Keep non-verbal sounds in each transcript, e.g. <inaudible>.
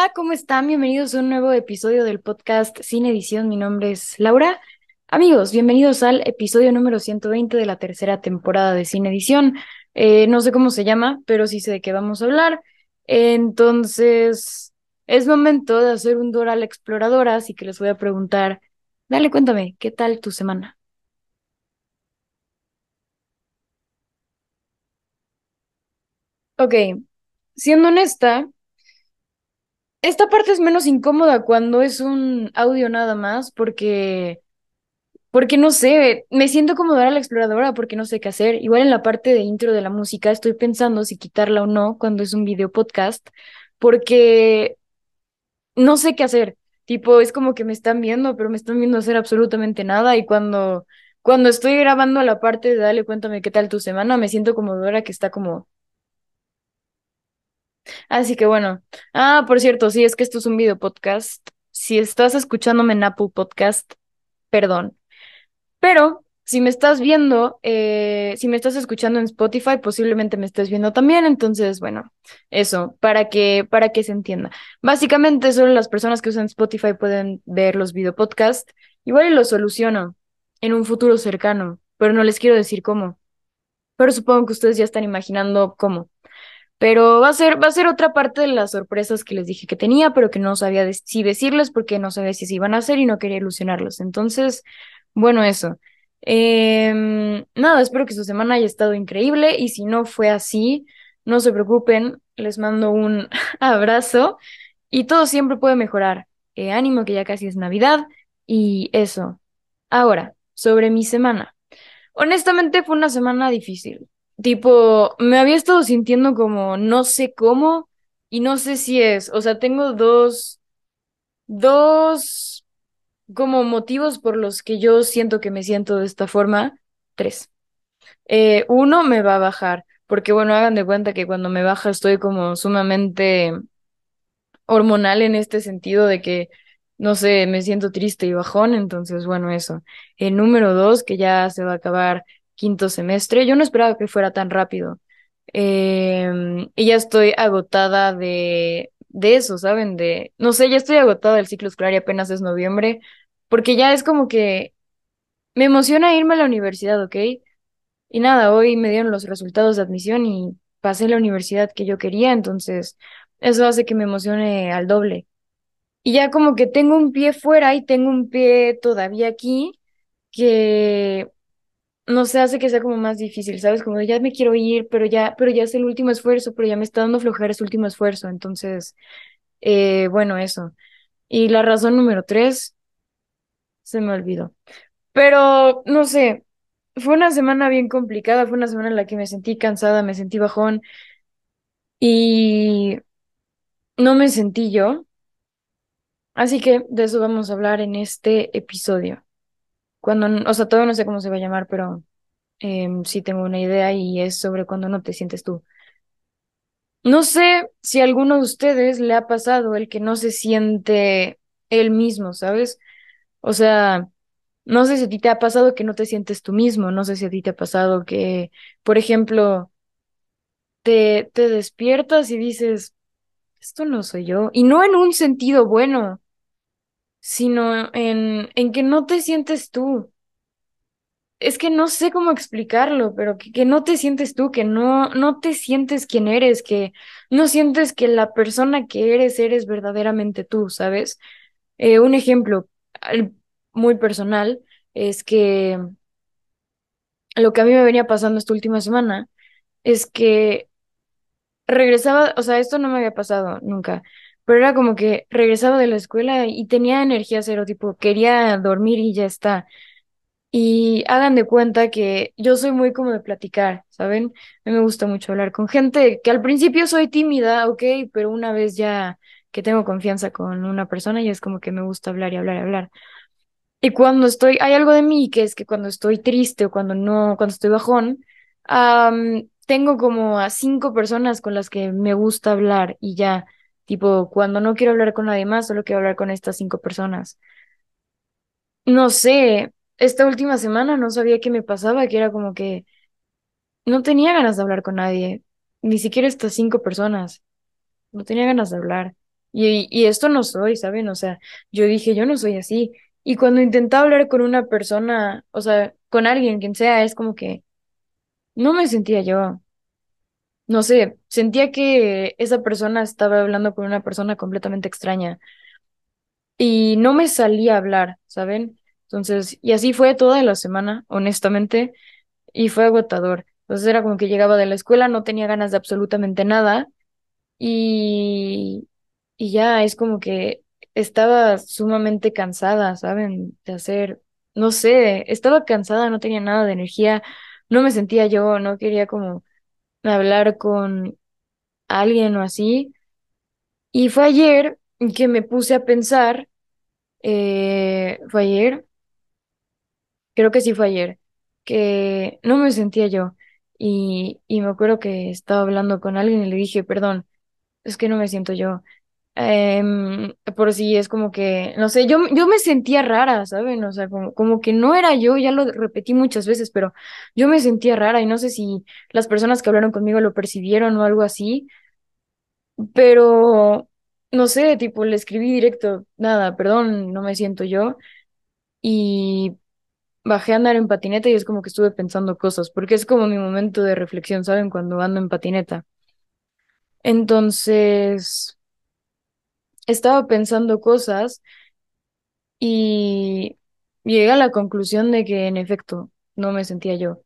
Hola, ¿cómo están? Bienvenidos a un nuevo episodio del podcast Sin Edición. Mi nombre es Laura. Amigos, bienvenidos al episodio número 120 de la tercera temporada de Sin Edición. Eh, no sé cómo se llama, pero sí sé de qué vamos a hablar. Entonces, es momento de hacer un Dora la Exploradora, así que les voy a preguntar, dale, cuéntame, ¿qué tal tu semana? Ok, siendo honesta. Esta parte es menos incómoda cuando es un audio nada más, porque, porque no sé, me siento como Dora la exploradora porque no sé qué hacer. Igual en la parte de intro de la música estoy pensando si quitarla o no cuando es un video podcast, porque no sé qué hacer. Tipo, es como que me están viendo, pero me están viendo hacer absolutamente nada y cuando, cuando estoy grabando la parte de dale, cuéntame qué tal tu semana, me siento como Dora que está como Así que bueno. Ah, por cierto, sí, es que esto es un video podcast. Si estás escuchándome en Apple Podcast, perdón. Pero si me estás viendo, eh, si me estás escuchando en Spotify, posiblemente me estés viendo también. Entonces, bueno, eso, para que, para que se entienda. Básicamente, solo las personas que usan Spotify pueden ver los video podcasts. Igual y lo soluciono en un futuro cercano, pero no les quiero decir cómo. Pero supongo que ustedes ya están imaginando cómo. Pero va a ser, va a ser otra parte de las sorpresas que les dije que tenía, pero que no sabía si decirles porque no sabía si se iban a hacer y no quería ilusionarlos. Entonces, bueno, eso. Em, nada, espero que su semana haya estado increíble y si no fue así, no se preocupen, les mando un <laughs> abrazo y todo siempre puede mejorar. Eh, ánimo que ya casi es Navidad y eso. Ahora, sobre mi semana. Honestamente fue una semana difícil. Tipo, me había estado sintiendo como no sé cómo y no sé si es, o sea, tengo dos, dos como motivos por los que yo siento que me siento de esta forma. Tres. Eh, uno me va a bajar, porque bueno, hagan de cuenta que cuando me baja estoy como sumamente hormonal en este sentido de que, no sé, me siento triste y bajón, entonces, bueno, eso. El número dos, que ya se va a acabar quinto semestre, yo no esperaba que fuera tan rápido. Em, y ya estoy agotada de, de eso, ¿saben? De, no sé, ya estoy agotada del ciclo escolar y apenas es noviembre, porque ya es como que me emociona irme a la universidad, ¿ok? Y nada, hoy me dieron los resultados de admisión y pasé la universidad que yo quería, entonces eso hace que me emocione al doble. Y ya como que tengo un pie fuera y tengo un pie todavía aquí, que no sé, hace que sea como más difícil, ¿sabes? Como ya me quiero ir, pero ya, pero ya es el último esfuerzo, pero ya me está dando flojera ese último esfuerzo. Entonces, eh, bueno, eso. Y la razón número tres, se me olvidó. Pero, no sé, fue una semana bien complicada, fue una semana en la que me sentí cansada, me sentí bajón y no me sentí yo. Así que de eso vamos a hablar en este episodio. Cuando, o sea, todavía no sé cómo se va a llamar, pero em, sí tengo una idea y es sobre cuando no te sientes tú. No sé si a alguno de ustedes le ha pasado el que no se siente él mismo, ¿sabes? O sea, no sé si a ti te ha pasado que no te sientes tú mismo, no sé si a ti te ha pasado que, por ejemplo, te, te despiertas y dices, esto no soy yo, y no en un sentido bueno, sino en, en que no te sientes tú. Es que no sé cómo explicarlo, pero que, que no te sientes tú, que no, no te sientes quien eres, que no sientes que la persona que eres eres verdaderamente tú, ¿sabes? Eh, un ejemplo muy personal es que lo que a mí me venía pasando esta última semana es que regresaba, o sea, esto no me había pasado nunca, pero era como que regresaba de la escuela y tenía energía cero, tipo, quería dormir y ya está. Y hagan de cuenta que yo soy muy como de platicar, ¿saben? A me gusta mucho hablar con gente, que al principio soy tímida, ok, pero una vez ya que tengo confianza con una persona, ya es como que me gusta hablar y hablar y hablar. Y cuando estoy, hay algo de mí que es que cuando estoy triste o cuando no, cuando estoy bajón, am, tengo como a cinco personas con las que me gusta hablar y ya, tipo, cuando no quiero hablar con nadie más, solo quiero hablar con estas cinco personas. No sé, esta última semana no sabía qué me pasaba, que era como que no tenía ganas de hablar con nadie, ni siquiera estas cinco personas, no tenía ganas de hablar. Y, y esto no soy, ¿saben? O sea, yo dije, yo no soy así. Y cuando intentaba hablar con una persona, o sea, con alguien, quien sea, es como que no me sentía yo. No sé, sentía que esa persona estaba hablando con una persona completamente extraña y no me salía a hablar, ¿saben? Entonces, y así fue toda la semana, honestamente, y fue agotador. Entonces era como que llegaba de la escuela, no tenía ganas de absolutamente nada y, y ya es como que estaba sumamente cansada, ¿saben? De hacer, no sé, estaba cansada, no tenía nada de energía, no me sentía yo, no quería como hablar con alguien o así. Y fue ayer que me puse a pensar, eh, fue ayer, creo que sí fue ayer, que no me sentía yo. Y, y me acuerdo que estaba hablando con alguien y le dije, perdón, es que no me siento yo. Em, por si es como que, no sé, yo, yo me sentía rara, ¿saben? O sea, como, como que no era yo, ya lo repetí muchas veces, pero yo me sentía rara y no sé si las personas que hablaron conmigo lo percibieron o algo así, pero no sé, tipo, le escribí directo, nada, perdón, no me siento yo y bajé a andar en patineta y es como que estuve pensando cosas, porque es como mi momento de reflexión, ¿saben? Cuando ando en patineta. Entonces, estaba pensando cosas y llegué a la conclusión de que en efecto no me sentía yo.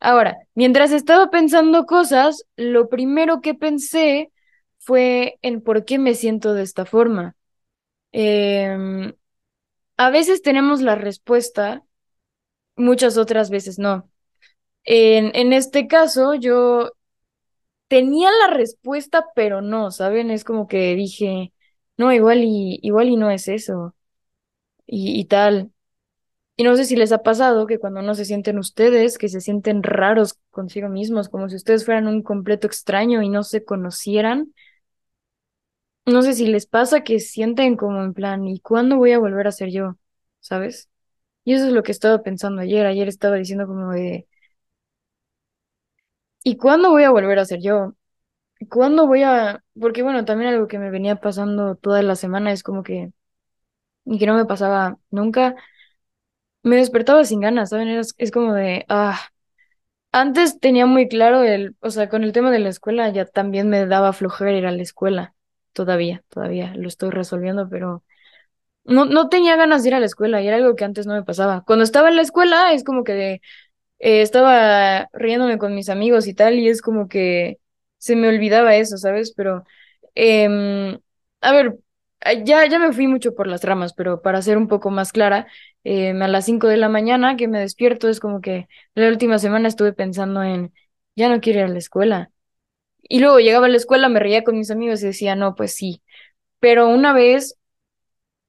Ahora, mientras estaba pensando cosas, lo primero que pensé fue en por qué me siento de esta forma. Em, a veces tenemos la respuesta, muchas otras veces no. En, en este caso, yo tenía la respuesta, pero no, ¿saben? Es como que dije, no, igual y, igual y no es eso, y, y tal. Y no sé si les ha pasado que cuando no se sienten ustedes, que se sienten raros consigo mismos, como si ustedes fueran un completo extraño y no se conocieran. No sé si les pasa que sienten como en plan, ¿y cuándo voy a volver a ser yo? ¿Sabes? Y eso es lo que estaba pensando ayer. Ayer estaba diciendo como de, ¿y cuándo voy a volver a ser yo? ¿Cuándo voy a...? Porque bueno, también algo que me venía pasando toda la semana es como que, y que no me pasaba nunca, me despertaba sin ganas, ¿saben? Es, es como de, ah, antes tenía muy claro el, o sea, con el tema de la escuela ya también me daba flojera ir a la escuela, todavía, todavía lo estoy resolviendo, pero no, no tenía ganas de ir a la escuela y era algo que antes no me pasaba. Cuando estaba en la escuela es como que eh, estaba riéndome con mis amigos y tal, y es como que se me olvidaba eso, ¿sabes? Pero, em, a ver, ya, ya me fui mucho por las ramas, pero para ser un poco más clara, em, a las 5 de la mañana que me despierto es como que la última semana estuve pensando en, ya no quiero ir a la escuela. Y luego llegaba a la escuela, me reía con mis amigos y decía, no, pues sí. Pero una vez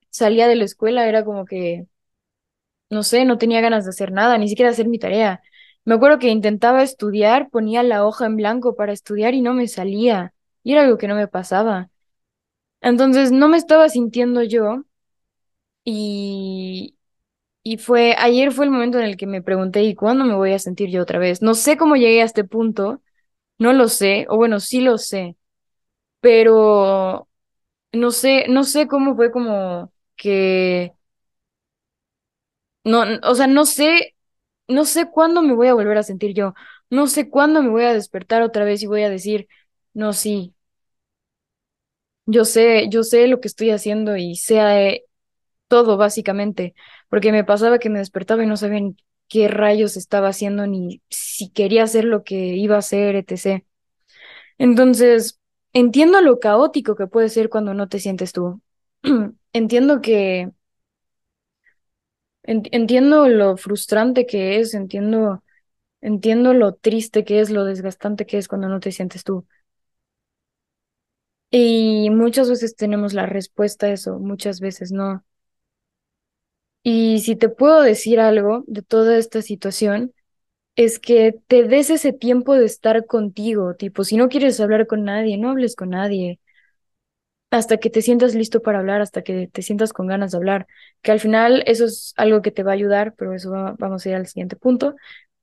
salía de la escuela, era como que no sé, no tenía ganas de hacer nada, ni siquiera hacer mi tarea. Me acuerdo que intentaba estudiar, ponía la hoja en blanco para estudiar y no me salía. Y era algo que no me pasaba. Entonces no me estaba sintiendo yo y, y fue, ayer fue el momento en el que me pregunté, ¿y cuándo me voy a sentir yo otra vez? No sé cómo llegué a este punto, no lo sé, o bueno, sí lo sé, pero no sé, no sé cómo fue como que, no, o sea, no sé No sé cuándo me voy a volver a sentir yo. No sé cuándo me voy a despertar otra vez y voy a decir, no, sí, yo sé, yo sé lo que estoy haciendo y sé eh, todo básicamente, porque me pasaba que me despertaba y no sabía ni qué rayos estaba haciendo ni si quería hacer lo que iba a hacer, etc. Entonces, entiendo lo caótico que puede ser cuando no te sientes tú. <clears throat> Entiendo que, entiendo lo frustrante que es, entiendo Entiendo lo triste que es, lo desgastante que es cuando no te sientes tú. Y muchas veces tenemos la respuesta a eso, muchas veces no. Y si te puedo decir algo de toda esta situación, es que te des ese tiempo de estar contigo, tipo, si no quieres hablar con nadie, no hables con nadie, hasta que te sientas listo para hablar, hasta que te sientas con ganas de hablar, que al final eso es algo que te va a ayudar, pero eso va- vamos a ir al siguiente punto,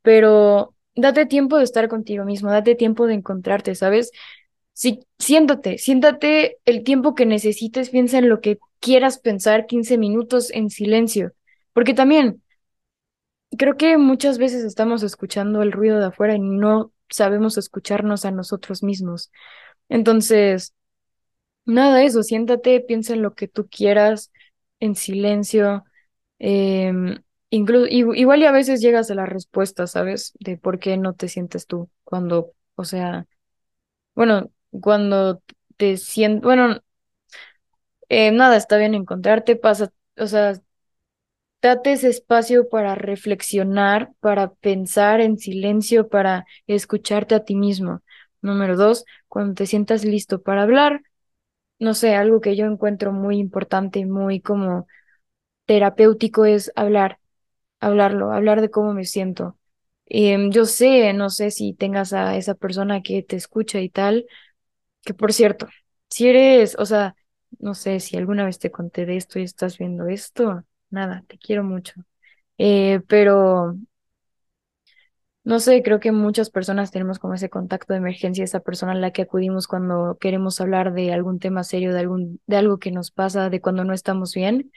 pero date tiempo de estar contigo mismo, date tiempo de encontrarte, ¿sabes? Sí, siéntate, siéntate el tiempo que necesites, piensa en lo que quieras pensar 15 minutos en silencio, porque también creo que muchas veces estamos escuchando el ruido de afuera y no sabemos escucharnos a nosotros mismos. Entonces, nada de eso, siéntate, piensa en lo que tú quieras en silencio. Eh, incluso, igual y a veces llegas a la respuesta, ¿sabes? De por qué no te sientes tú cuando, o sea, bueno, cuando te sientes, bueno, eh, nada, está bien encontrarte, pasa, o sea, date ese espacio para reflexionar, para pensar en silencio, para escucharte a ti mismo. Número dos, cuando te sientas listo para hablar, no sé, algo que yo encuentro muy importante y muy como terapéutico es hablar, hablarlo, hablar de cómo me siento. Em, yo sé, no sé si tengas a esa persona que te escucha y tal, que por cierto, si eres, o sea, no sé si alguna vez te conté de esto y estás viendo esto, nada, te quiero mucho. Eh, pero no sé, creo que muchas personas tenemos como ese contacto de emergencia, esa persona a la que acudimos cuando queremos hablar de algún tema serio, de algún, de algo que nos pasa, de cuando no estamos bien.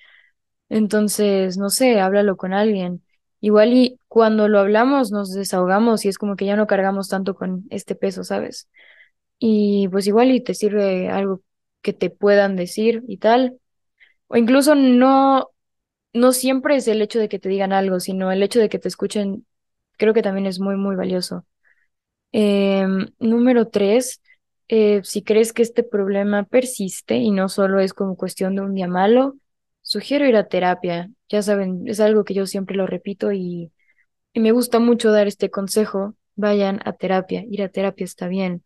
Entonces, no sé, háblalo con alguien. Igual y cuando lo hablamos nos desahogamos y es como que ya no cargamos tanto con este peso, ¿sabes? Y pues igual y te sirve algo que te puedan decir y tal. O incluso no, no siempre es el hecho de que te digan algo, sino el hecho de que te escuchen, creo que también es muy, muy valioso. Em, número tres, eh, si crees que este problema persiste y no solo es como cuestión de un día malo, sugiero ir a terapia. Ya saben, es algo que yo siempre lo repito y, y me gusta mucho dar este consejo. Vayan a terapia, ir a terapia está bien.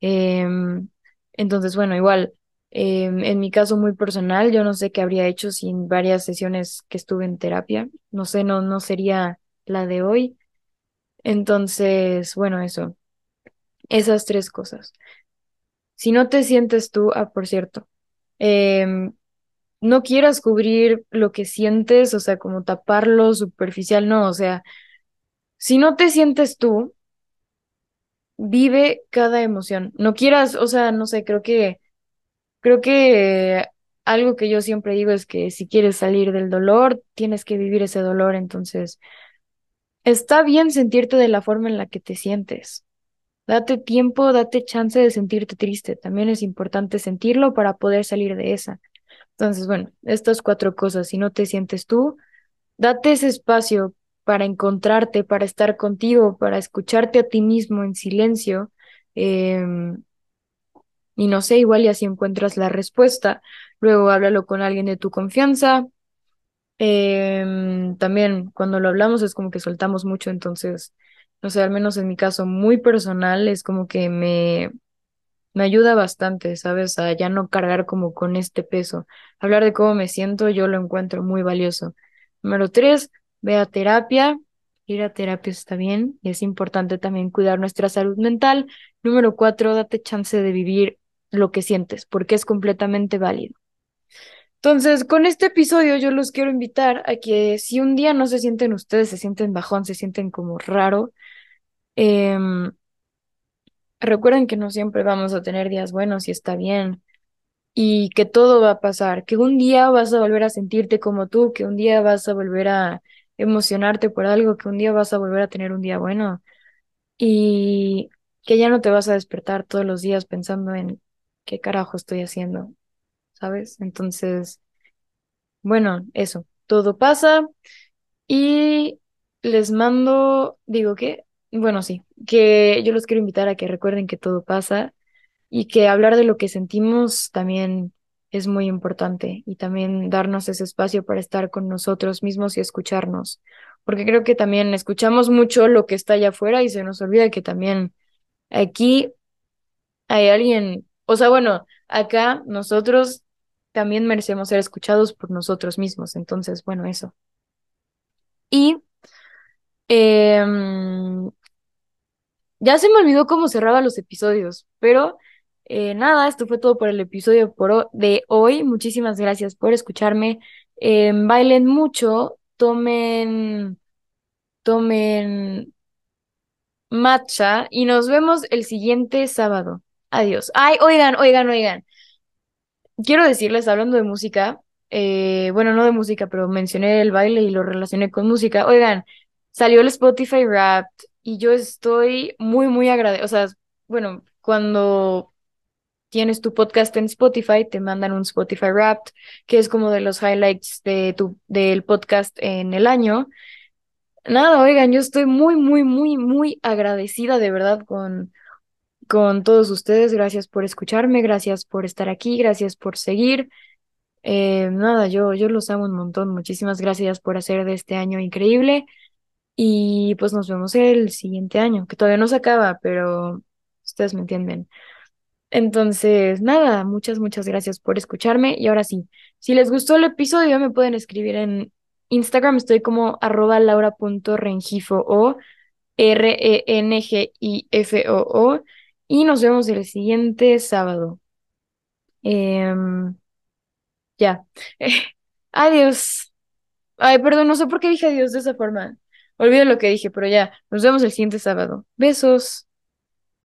Em, entonces, bueno, igual, em, en mi caso muy personal, yo no sé qué habría hecho sin varias sesiones que estuve en terapia. No sé, no, no sería la de hoy. Entonces, bueno, eso, esas tres cosas. Si no te sientes tú, ah, por cierto, em, no quieras cubrir lo que sientes, o sea, como taparlo superficial, no, o sea, si no te sientes tú, vive cada emoción. No quieras, o sea, no sé, creo que, creo que algo que yo siempre digo es que si quieres salir del dolor, tienes que vivir ese dolor. Entonces, está bien sentirte de la forma en la que te sientes. Date tiempo, date chance de sentirte triste. También es importante sentirlo para poder salir de esa. Entonces, bueno, estas cuatro cosas, si no te sientes tú, date ese espacio para encontrarte, para estar contigo, para escucharte a ti mismo en silencio. Em, y no sé, igual y así encuentras la respuesta. Luego háblalo con alguien de tu confianza. Em, también cuando lo hablamos es como que soltamos mucho, entonces, no sé, al menos en mi caso muy personal es como que me, me ayuda bastante, ¿sabes? A ya no cargar como con este peso. Hablar de cómo me siento yo lo encuentro muy valioso. Número tres, ve a terapia. Ir a terapia está bien y es importante también cuidar nuestra salud mental. Número cuatro, date chance de vivir lo que sientes, porque es completamente válido. Entonces, con este episodio yo los quiero invitar a que si un día no se sienten ustedes, se sienten bajón, se sienten como raro, em, recuerden que no siempre vamos a tener días buenos y está bien y que todo va a pasar, que un día vas a volver a sentirte como tú, que un día vas a volver a emocionarte por algo, que un día vas a volver a tener un día bueno y que ya no te vas a despertar todos los días pensando en qué carajo estoy haciendo, ¿sabes? Entonces, bueno, eso, todo pasa y les mando, digo que, bueno, sí, que yo los quiero invitar a que recuerden que todo pasa y que hablar de lo que sentimos también es muy importante y también darnos ese espacio para estar con nosotros mismos y escucharnos, porque creo que también escuchamos mucho lo que está allá afuera y se nos olvida que también aquí hay alguien, o sea, bueno, acá nosotros también merecemos ser escuchados por nosotros mismos, entonces, bueno, eso. Y em, ya se me olvidó cómo cerraba los episodios, pero eh, nada, esto fue todo por el episodio de hoy. Muchísimas gracias por escucharme. Em, bailen mucho, tomen, tomen matcha y nos vemos el siguiente sábado. Adiós. Ay, oigan, oigan, oigan. Quiero decirles, hablando de música, eh, bueno, no de música, pero mencioné el baile y lo relacioné con música. Oigan, salió el Spotify Wrapped y yo estoy muy, muy agradecida. O sea, bueno, cuando tienes tu podcast en Spotify, te mandan un Spotify Wrapped, que es como de los highlights de tu, del podcast en el año. Nada, oigan, yo estoy muy, muy, muy, muy agradecida de verdad con, con todos ustedes. Gracias por escucharme, gracias por estar aquí, gracias por seguir. Eh, nada, yo, yo los amo un montón. Muchísimas gracias por hacer de este año increíble. Y pues nos vemos el siguiente año, que todavía no se acaba, pero ustedes me entienden. Entonces, nada, muchas, muchas gracias por escucharme. Y ahora sí, si les gustó el episodio, me pueden escribir en Instagram. Estoy como arroba laura.rengifo o R-E-N-G-I-F-O-O. Y nos vemos el siguiente sábado. Em, ya. <laughs> Adiós. Ay, perdón, no sé por qué dije adiós de esa forma. Olvido lo que dije, pero ya. Nos vemos el siguiente sábado. Besos.